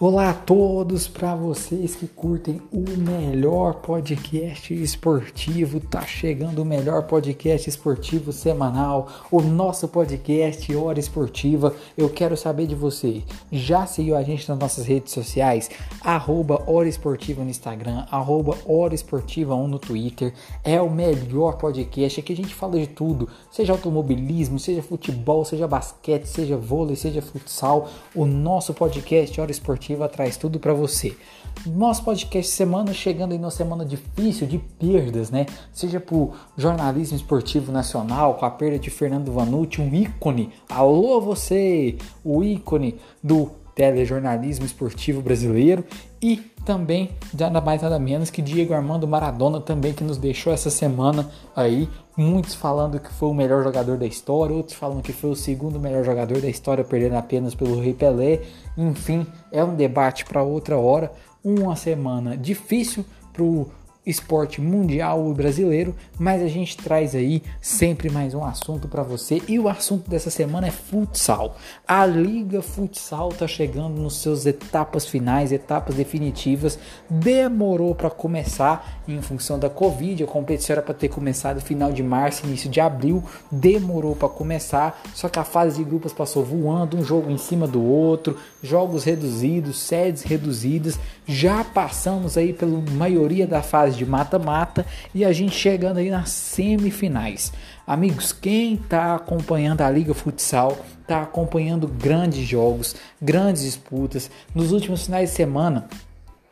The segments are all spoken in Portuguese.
Olá a todos, para vocês que curtem o melhor podcast esportivo, tá chegando o melhor podcast esportivo semanal, o nosso podcast Hora Esportiva. Eu quero saber de você, já seguiu a gente nas nossas redes sociais? Arroba Hora Esportiva no Instagram, arroba Hora Esportiva 1 no Twitter. É o melhor podcast, aqui a gente fala de tudo, seja automobilismo, seja futebol, seja basquete, seja vôlei, seja futsal. O nosso podcast Hora Esportiva Esportiva traz tudo para você. Nosso podcast semana chegando em uma semana difícil de perdas, né? Seja por jornalismo esportivo nacional, com a perda de Fernando Vanucci, um ícone. Alô você, o ícone do telejornalismo esportivo brasileiro e também nada mais nada menos que Diego Armando Maradona também que nos deixou essa semana aí. Muitos falando que foi o melhor jogador da história outros falando que foi o segundo melhor jogador da história perdendo apenas pelo Rei Pelé. Enfim é um debate para outra hora. Uma semana difícil para o esporte mundial e brasileiro, mas a gente traz aí sempre mais um assunto para você e o assunto dessa semana é futsal. A Liga Futsal tá chegando nos seus etapas finais, etapas definitivas. Demorou para começar em função da Covid, a competição era para ter começado final de março, início de abril, demorou para começar, só que a fase de grupos passou voando, um jogo em cima do outro, jogos reduzidos, sedes reduzidas. Já passamos aí pela maioria da fase de mata-mata e a gente chegando aí nas semifinais. Amigos, quem está acompanhando a Liga Futsal, está acompanhando grandes jogos, grandes disputas. Nos últimos finais de semana,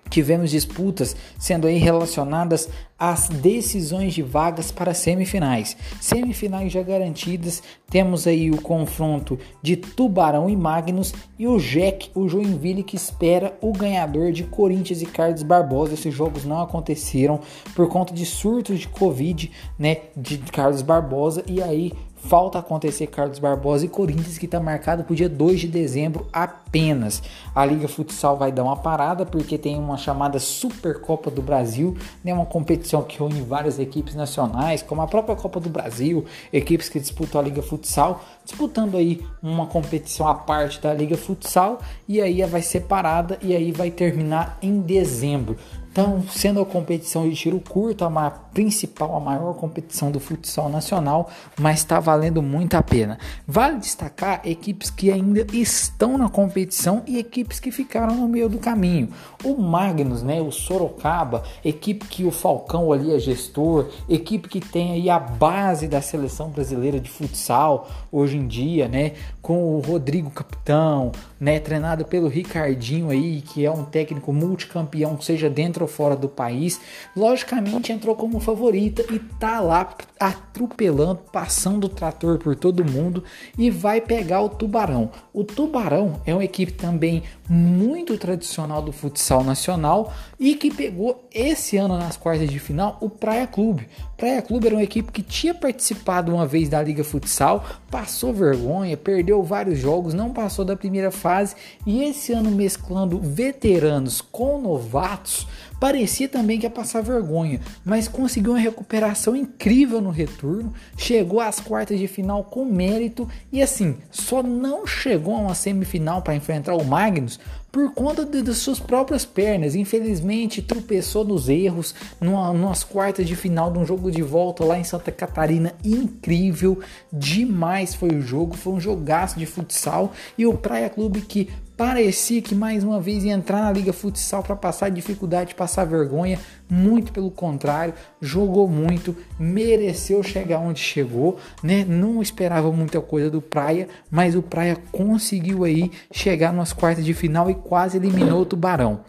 tivemos disputas sendo aí relacionadas às decisões de vagas para semifinais. Semifinais já garantidas, temos aí o confronto de Tubarão e Magnus e o Jack, o Joinville que espera o ganhador de Corinthians e Carlos Barbosa. Esses jogos não aconteceram por conta de surtos de Covid, né, de Carlos Barbosa e aí Falta acontecer Carlos Barbosa e Corinthians, que está marcado para o dia 2 de dezembro apenas. A Liga Futsal vai dar uma parada porque tem uma chamada Supercopa do Brasil, né, uma competição que reúne várias equipes nacionais, como a própria Copa do Brasil, equipes que disputam a Liga Futsal, disputando aí uma competição à parte da Liga Futsal, e aí vai ser parada e aí vai terminar em dezembro. Então, sendo a competição de tiro curto a principal, a maior competição do futsal nacional, mas está valendo muito a pena. Vale destacar equipes que ainda estão na competição e equipes que ficaram no meio do caminho. O Magnus, né, o Sorocaba, equipe que o Falcão ali é gestor, equipe que tem aí a base da seleção brasileira de futsal hoje em dia, né, com o Rodrigo Capitão, né, treinado pelo Ricardinho aí, que é um técnico multicampeão, seja dentro fora do país, logicamente entrou como favorita e tá lá atropelando, passando o trator por todo mundo e vai pegar o Tubarão. O Tubarão é uma equipe também muito tradicional do futsal nacional e que pegou esse ano nas quartas de final o Praia Clube. Praia Clube era uma equipe que tinha participado uma vez da Liga Futsal, passou vergonha, perdeu vários jogos, não passou da primeira fase e esse ano mesclando veteranos com novatos, parecia também que ia passar vergonha, mas conseguiu uma recuperação incrível no retorno, chegou às quartas de final com mérito e assim, só não chegou a uma semifinal para enfrentar o Magnus por conta de, de, suas próprias pernas. Infelizmente, tropeçou nos erros numa, numas quartas de final de um jogo de volta lá em Santa Catarina. Incrível, demais foi o jogo, foi um jogaço de futsal. E o Praia Clube que parecia que mais uma vez ia entrar na Liga Futsal para passar dificuldade, passar vergonha. Muito pelo contrário, jogou muito, mereceu chegar onde chegou, né? Não esperava muita coisa do Praia, mas o Praia conseguiu aí chegar nas quartas de final e quase eliminou o Tubarão.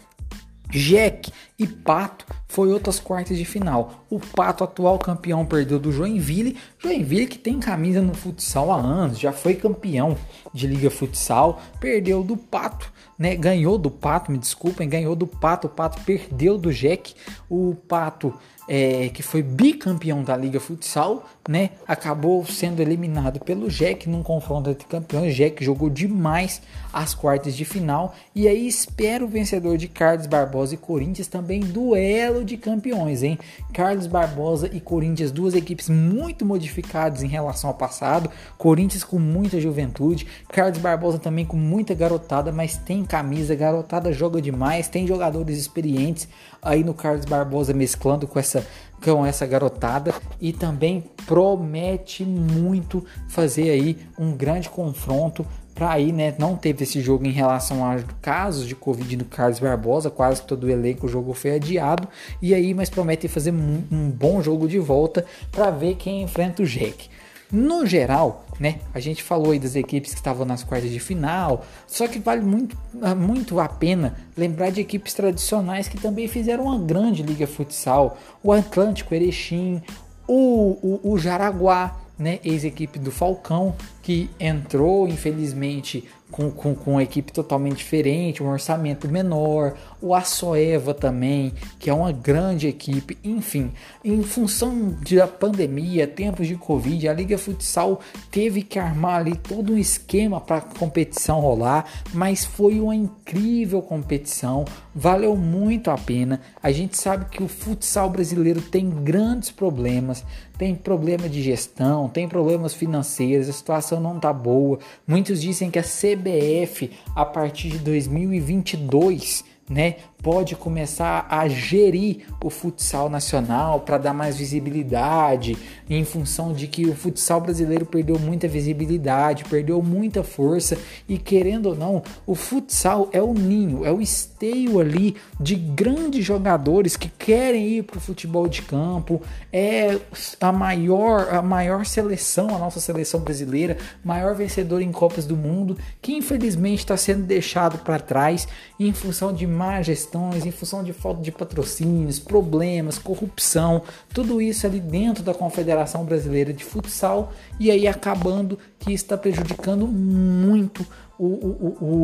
Jack e Pato foi outras quartas de final. O Pato, atual campeão, perdeu do Joinville. Joinville que tem camisa no futsal há anos, já foi campeão de Liga Futsal, perdeu do Pato, né? Ganhou do Pato, me desculpem, ganhou do Pato. O Pato perdeu do Jack. O Pato é, que foi bicampeão da Liga Futsal, né? Acabou sendo eliminado pelo Jack num confronto entre campeões. Jack jogou demais as quartas de final. E aí espero o vencedor de Carlos Barbosa e Corinthians também duelo de campeões, hein? Carlos Barbosa e Corinthians, duas equipes muito modificadas em relação ao passado. Corinthians com muita juventude, Carlos Barbosa também com muita garotada, mas tem camisa, garotada joga demais, tem jogadores experientes aí no Carlos Barbosa mesclando com essa com essa garotada e também promete muito fazer aí um grande confronto para aí, né? Não teve esse jogo em relação a casos de Covid no Carlos Barbosa, quase todo o elenco o jogo foi adiado. E aí, mas promete fazer um, um bom jogo de volta para ver quem enfrenta o Jack. No geral, né? A gente falou aí das equipes que estavam nas quartas de final, só que vale muito, muito a pena lembrar de equipes tradicionais que também fizeram uma grande liga futsal. O Atlântico Erechim, o, o, o Jaraguá, né, ex-equipe do Falcão, que entrou, infelizmente, com, com, com uma equipe totalmente diferente, um orçamento menor, o Açoeva também, que é uma grande equipe, enfim, em função da pandemia, tempos de Covid, a Liga Futsal teve que armar ali todo um esquema para a competição rolar, mas foi uma incrível competição, valeu muito a pena. A gente sabe que o futsal brasileiro tem grandes problemas, tem problema de gestão, tem problemas financeiros, a situação não tá boa. Muitos dizem que a CBF a partir de 2022 né, pode começar a gerir o futsal nacional para dar mais visibilidade, em função de que o futsal brasileiro perdeu muita visibilidade, perdeu muita força e querendo ou não, o futsal é o ninho, é o esteio ali de grandes jogadores que querem ir para o futebol de campo, é a maior a maior seleção, a nossa seleção brasileira, maior vencedor em Copas do Mundo, que infelizmente está sendo deixado para trás em função de má gestões, em função de falta de patrocínios, problemas, corrupção, tudo isso ali dentro da Confederação Brasileira de Futsal e aí acabando que está prejudicando muito o, o, o,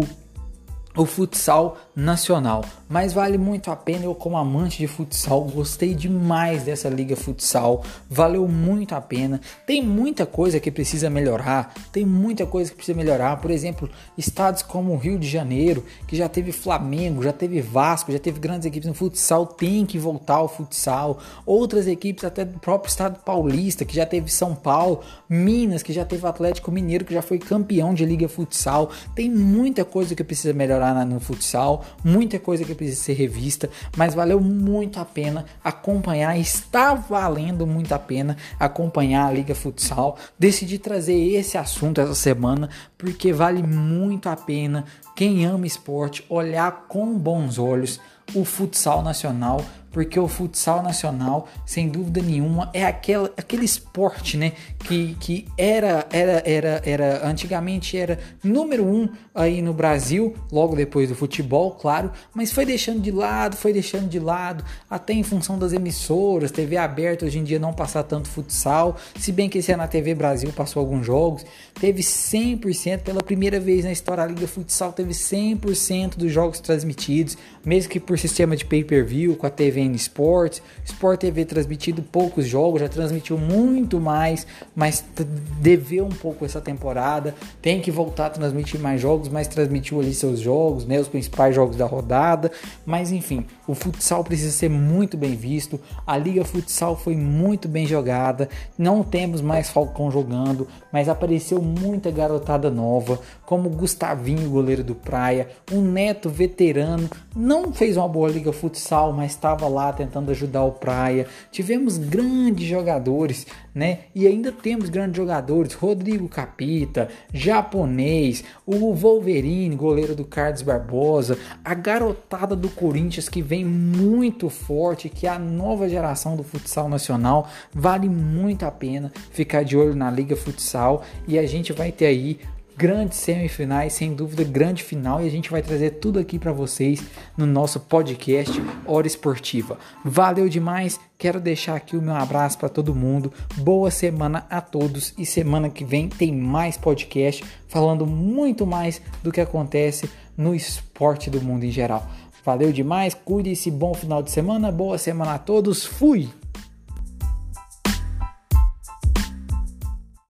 o futsal nacional. Mas vale muito a pena. Eu, como amante de futsal, gostei demais dessa liga futsal. Valeu muito a pena. Tem muita coisa que precisa melhorar. Tem muita coisa que precisa melhorar. Por exemplo, estados como o Rio de Janeiro, que já teve Flamengo, já teve Vasco, já teve grandes equipes no futsal, tem que voltar ao futsal. Outras equipes, até do próprio estado paulista, que já teve São Paulo, Minas, que já teve Atlético Mineiro, que já foi campeão de liga futsal. Tem muita coisa que precisa melhorar no futsal, muita coisa que precisa ser revista, mas valeu muito a pena acompanhar, está valendo muito a pena acompanhar a Liga Futsal. Decidi trazer esse assunto essa semana porque vale muito a pena quem ama esporte olhar com bons olhos o futsal nacional porque o futsal nacional, sem dúvida nenhuma, é aquele, aquele esporte, né, que, que era, era, era, era, antigamente era número um aí no Brasil, logo depois do futebol, claro, mas foi deixando de lado, foi deixando de lado, até em função das emissoras, TV aberta hoje em dia não passar tanto futsal, se bem que esse ano a TV Brasil passou alguns jogos, teve 100%, pela primeira vez na história da Liga Futsal, teve 100% dos jogos transmitidos, mesmo que por sistema de pay-per-view, com a TV ESPN Sports. Sport TV transmitido poucos jogos, já transmitiu muito mais, mas deveu um pouco essa temporada. Tem que voltar a transmitir mais jogos, mas transmitiu ali seus jogos, né, os principais jogos da rodada. Mas enfim, o futsal precisa ser muito bem visto. A Liga Futsal foi muito bem jogada. Não temos mais Falcão jogando, mas apareceu muita garotada nova, como Gustavinho, goleiro do Praia, um Neto veterano. Não fez uma boa Liga Futsal, mas estava lá tentando ajudar o Praia. Tivemos grandes jogadores, né? E ainda temos grandes jogadores: Rodrigo Capita, japonês, o Wolverine, goleiro do Carlos Barbosa, a garotada do Corinthians que vem muito forte, que é a nova geração do futsal nacional. Vale muito a pena ficar de olho na Liga Futsal e a gente vai ter aí grandes semifinais, sem dúvida, grande final e a gente vai trazer tudo aqui para vocês no nosso podcast Hora Esportiva. Valeu demais, quero deixar aqui o meu abraço para todo mundo. Boa semana a todos e semana que vem tem mais podcast falando muito mais do que acontece no esporte do mundo em geral. Valeu demais, cuide-se, bom final de semana, boa semana a todos, fui!